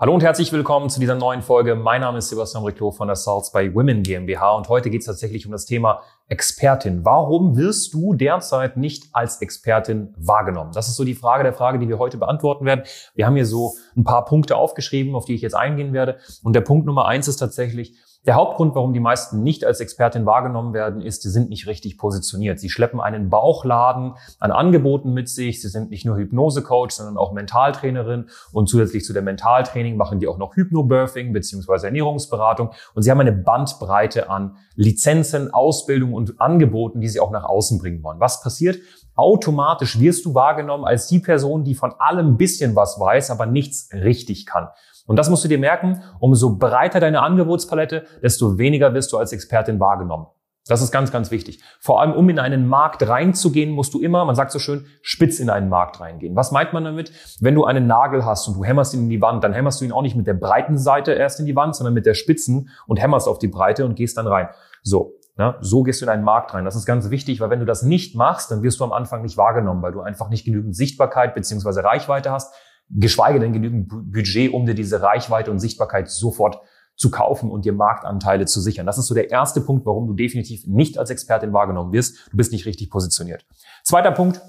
Hallo und herzlich willkommen zu dieser neuen Folge. Mein Name ist Sebastian Riclo von der Salz bei Women GmbH und heute geht es tatsächlich um das Thema Expertin. Warum wirst du derzeit nicht als Expertin wahrgenommen? Das ist so die Frage der Frage, die wir heute beantworten werden. Wir haben hier so ein paar Punkte aufgeschrieben, auf die ich jetzt eingehen werde. Und der Punkt Nummer eins ist tatsächlich, der Hauptgrund, warum die meisten nicht als Expertin wahrgenommen werden, ist, sie sind nicht richtig positioniert. Sie schleppen einen Bauchladen an Angeboten mit sich. Sie sind nicht nur Hypnose-Coach, sondern auch Mentaltrainerin. Und zusätzlich zu der Mentaltraining machen die auch noch Hypnobirthing beziehungsweise Ernährungsberatung. Und sie haben eine Bandbreite an Lizenzen, Ausbildung und Angeboten, die sie auch nach außen bringen wollen. Was passiert? Automatisch wirst du wahrgenommen als die Person, die von allem bisschen was weiß, aber nichts richtig kann. Und das musst du dir merken, umso breiter deine Angebotspalette, desto weniger wirst du als Expertin wahrgenommen. Das ist ganz, ganz wichtig. Vor allem, um in einen Markt reinzugehen, musst du immer, man sagt so schön, spitz in einen Markt reingehen. Was meint man damit? Wenn du einen Nagel hast und du hämmerst ihn in die Wand, dann hämmerst du ihn auch nicht mit der breiten Seite erst in die Wand, sondern mit der spitzen und hämmerst auf die Breite und gehst dann rein. So. Ja, so gehst du in einen Markt rein. Das ist ganz wichtig, weil wenn du das nicht machst, dann wirst du am Anfang nicht wahrgenommen, weil du einfach nicht genügend Sichtbarkeit beziehungsweise Reichweite hast geschweige denn genügend Budget, um dir diese Reichweite und Sichtbarkeit sofort zu kaufen und dir Marktanteile zu sichern. Das ist so der erste Punkt, warum du definitiv nicht als Expertin wahrgenommen wirst. Du bist nicht richtig positioniert. Zweiter Punkt,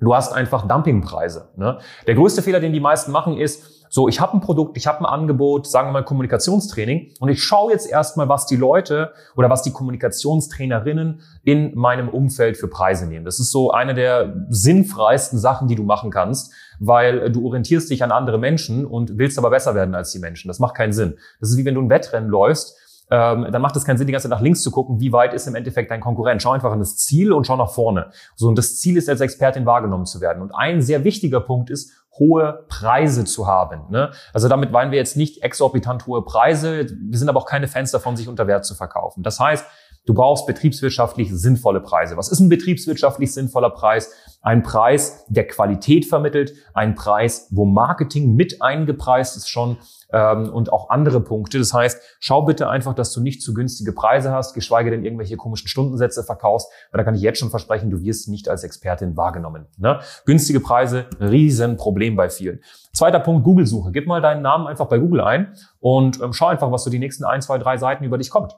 du hast einfach Dumpingpreise. Ne? Der größte Fehler, den die meisten machen, ist, so, ich habe ein Produkt, ich habe ein Angebot, sagen wir mal Kommunikationstraining und ich schaue jetzt erstmal, was die Leute oder was die Kommunikationstrainerinnen in meinem Umfeld für Preise nehmen. Das ist so eine der sinnfreisten Sachen, die du machen kannst, weil du orientierst dich an andere Menschen und willst aber besser werden als die Menschen. Das macht keinen Sinn. Das ist wie wenn du ein Wettrennen läufst ähm, dann macht es keinen Sinn, die ganze Zeit nach links zu gucken, wie weit ist im Endeffekt dein Konkurrent. Schau einfach an das Ziel und schau nach vorne. So, und das Ziel ist, als Expertin wahrgenommen zu werden. Und ein sehr wichtiger Punkt ist, hohe Preise zu haben. Ne? Also damit meinen wir jetzt nicht exorbitant hohe Preise. Wir sind aber auch keine Fans davon, sich unter Wert zu verkaufen. Das heißt, Du brauchst betriebswirtschaftlich sinnvolle Preise. Was ist ein betriebswirtschaftlich sinnvoller Preis? Ein Preis, der Qualität vermittelt, ein Preis, wo Marketing mit eingepreist ist schon ähm, und auch andere Punkte. Das heißt, schau bitte einfach, dass du nicht zu günstige Preise hast, geschweige denn irgendwelche komischen Stundensätze verkaufst, weil da kann ich jetzt schon versprechen, du wirst nicht als Expertin wahrgenommen. Ne? Günstige Preise, Riesenproblem bei vielen. Zweiter Punkt, Google-Suche. Gib mal deinen Namen einfach bei Google ein und ähm, schau einfach, was so die nächsten ein, zwei, drei Seiten über dich kommt.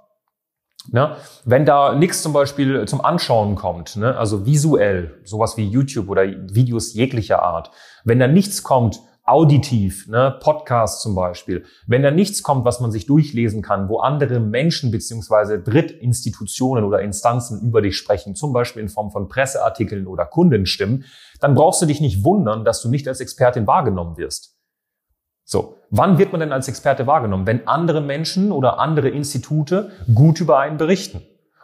Ne? Wenn da nichts zum Beispiel zum Anschauen kommt, ne? also visuell, sowas wie YouTube oder Videos jeglicher Art, wenn da nichts kommt, auditiv, ne, Podcast zum Beispiel, wenn da nichts kommt, was man sich durchlesen kann, wo andere Menschen beziehungsweise Drittinstitutionen oder Instanzen über dich sprechen, zum Beispiel in Form von Presseartikeln oder Kundenstimmen, dann brauchst du dich nicht wundern, dass du nicht als Expertin wahrgenommen wirst. So, wann wird man denn als Experte wahrgenommen? Wenn andere Menschen oder andere Institute gut über einen berichten.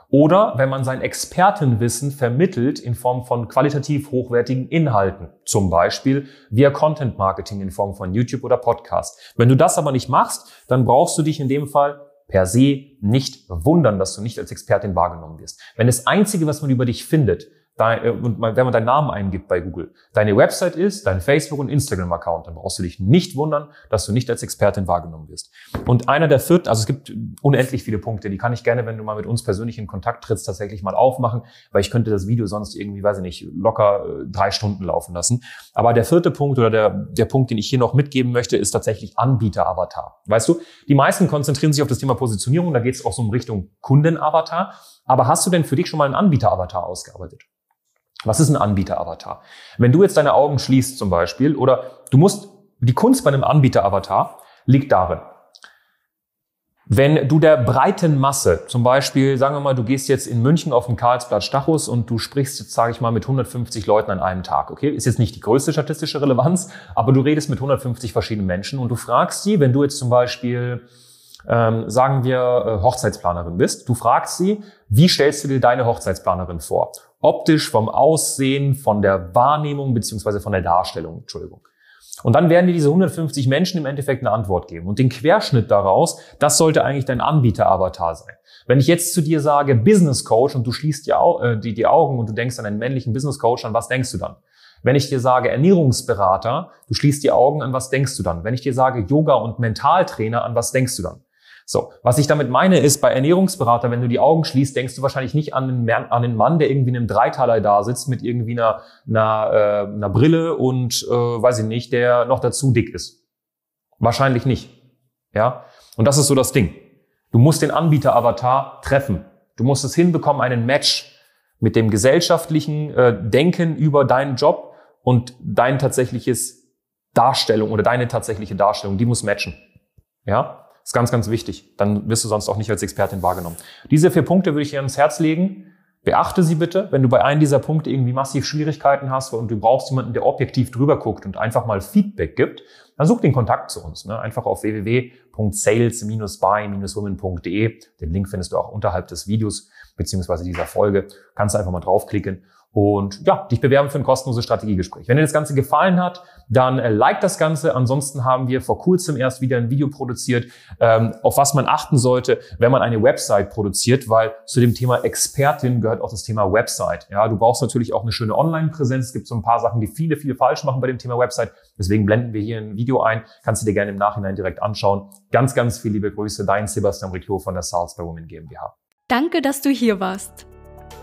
Oder wenn man sein Expertenwissen vermittelt in Form von qualitativ hochwertigen Inhalten. Zum Beispiel via Content Marketing in Form von YouTube oder Podcast. Wenn du das aber nicht machst, dann brauchst du dich in dem Fall per se nicht wundern, dass du nicht als Expertin wahrgenommen wirst. Wenn das Einzige, was man über dich findet, dein, äh, und wenn man deinen Namen eingibt bei Google, deine Website ist, dein Facebook- und Instagram-Account, dann brauchst du dich nicht wundern, dass du nicht als Expertin wahrgenommen wirst. Und einer der vierten, also es gibt unendlich viele Punkte, die kann ich gerne, wenn du mal mit uns persönlich in Kontakt trittst, tatsächlich mal aufmachen, weil ich könnte das Video sonst irgendwie, weiß ich nicht, locker äh, drei Stunden laufen lassen. Aber der vierte Punkt oder der, der Punkt, den ich hier noch mitgeben möchte, ist tatsächlich Anbieter-Avatar. Weißt du, die meisten konzentrieren sich auf das Thema Positionierung, da geht es auch so um Richtung Kunden-Avatar. Aber hast du denn für dich schon mal einen Anbieter-Avatar ausgearbeitet? Was ist ein Anbieter-Avatar? Wenn du jetzt deine Augen schließt zum Beispiel, oder du musst, die Kunst bei einem Anbieter-Avatar liegt darin, wenn du der breiten Masse, zum Beispiel, sagen wir mal, du gehst jetzt in München auf dem Karlsplatz Stachus und du sprichst jetzt, sage ich mal, mit 150 Leuten an einem Tag, okay? Ist jetzt nicht die größte statistische Relevanz, aber du redest mit 150 verschiedenen Menschen und du fragst sie, wenn du jetzt zum Beispiel, ähm, sagen wir, äh, Hochzeitsplanerin bist, du fragst sie, wie stellst du dir deine Hochzeitsplanerin vor? optisch, vom Aussehen, von der Wahrnehmung beziehungsweise von der Darstellung, Entschuldigung. Und dann werden dir diese 150 Menschen im Endeffekt eine Antwort geben. Und den Querschnitt daraus, das sollte eigentlich dein Anbieter-Avatar sein. Wenn ich jetzt zu dir sage Business Coach und du schließt die, äh, die, die Augen und du denkst an einen männlichen Business Coach, an was denkst du dann? Wenn ich dir sage Ernährungsberater, du schließt die Augen, an was denkst du dann? Wenn ich dir sage Yoga und Mentaltrainer, an was denkst du dann? So, was ich damit meine ist, bei Ernährungsberater, wenn du die Augen schließt, denkst du wahrscheinlich nicht an einen, Mann, an einen Mann, der irgendwie in einem Dreiteiler da sitzt mit irgendwie einer, einer, äh, einer Brille und, äh, weiß ich nicht, der noch dazu dick ist. Wahrscheinlich nicht. Ja? Und das ist so das Ding. Du musst den Anbieter-Avatar treffen. Du musst es hinbekommen, einen Match mit dem gesellschaftlichen äh, Denken über deinen Job und dein tatsächliches Darstellung oder deine tatsächliche Darstellung, die muss matchen. Ja, ist ganz, ganz wichtig. Dann wirst du sonst auch nicht als Expertin wahrgenommen. Diese vier Punkte würde ich dir ans Herz legen. Beachte sie bitte, wenn du bei einem dieser Punkte irgendwie massiv Schwierigkeiten hast und du brauchst jemanden, der objektiv drüber guckt und einfach mal Feedback gibt, dann such den Kontakt zu uns. Ne? Einfach auf www.sales-by-women.de. Den Link findest du auch unterhalb des Videos beziehungsweise dieser Folge. Kannst einfach mal draufklicken und ja, dich bewerben für ein kostenloses Strategiegespräch. Wenn dir das Ganze gefallen hat, dann äh, like das Ganze. Ansonsten haben wir vor kurzem erst wieder ein Video produziert, ähm, auf was man achten sollte, wenn man eine Website produziert, weil zu dem Thema Expertin gehört auch das Thema Website. Ja, du brauchst natürlich auch eine schöne Online-Präsenz. Es gibt so ein paar Sachen, die viele, viele falsch machen bei dem Thema Website. Deswegen blenden wir hier ein Video ein. Kannst du dir gerne im Nachhinein direkt anschauen. Ganz, ganz viele liebe Grüße. Dein Sebastian Riclot von der by Women GmbH. Danke, dass du hier warst.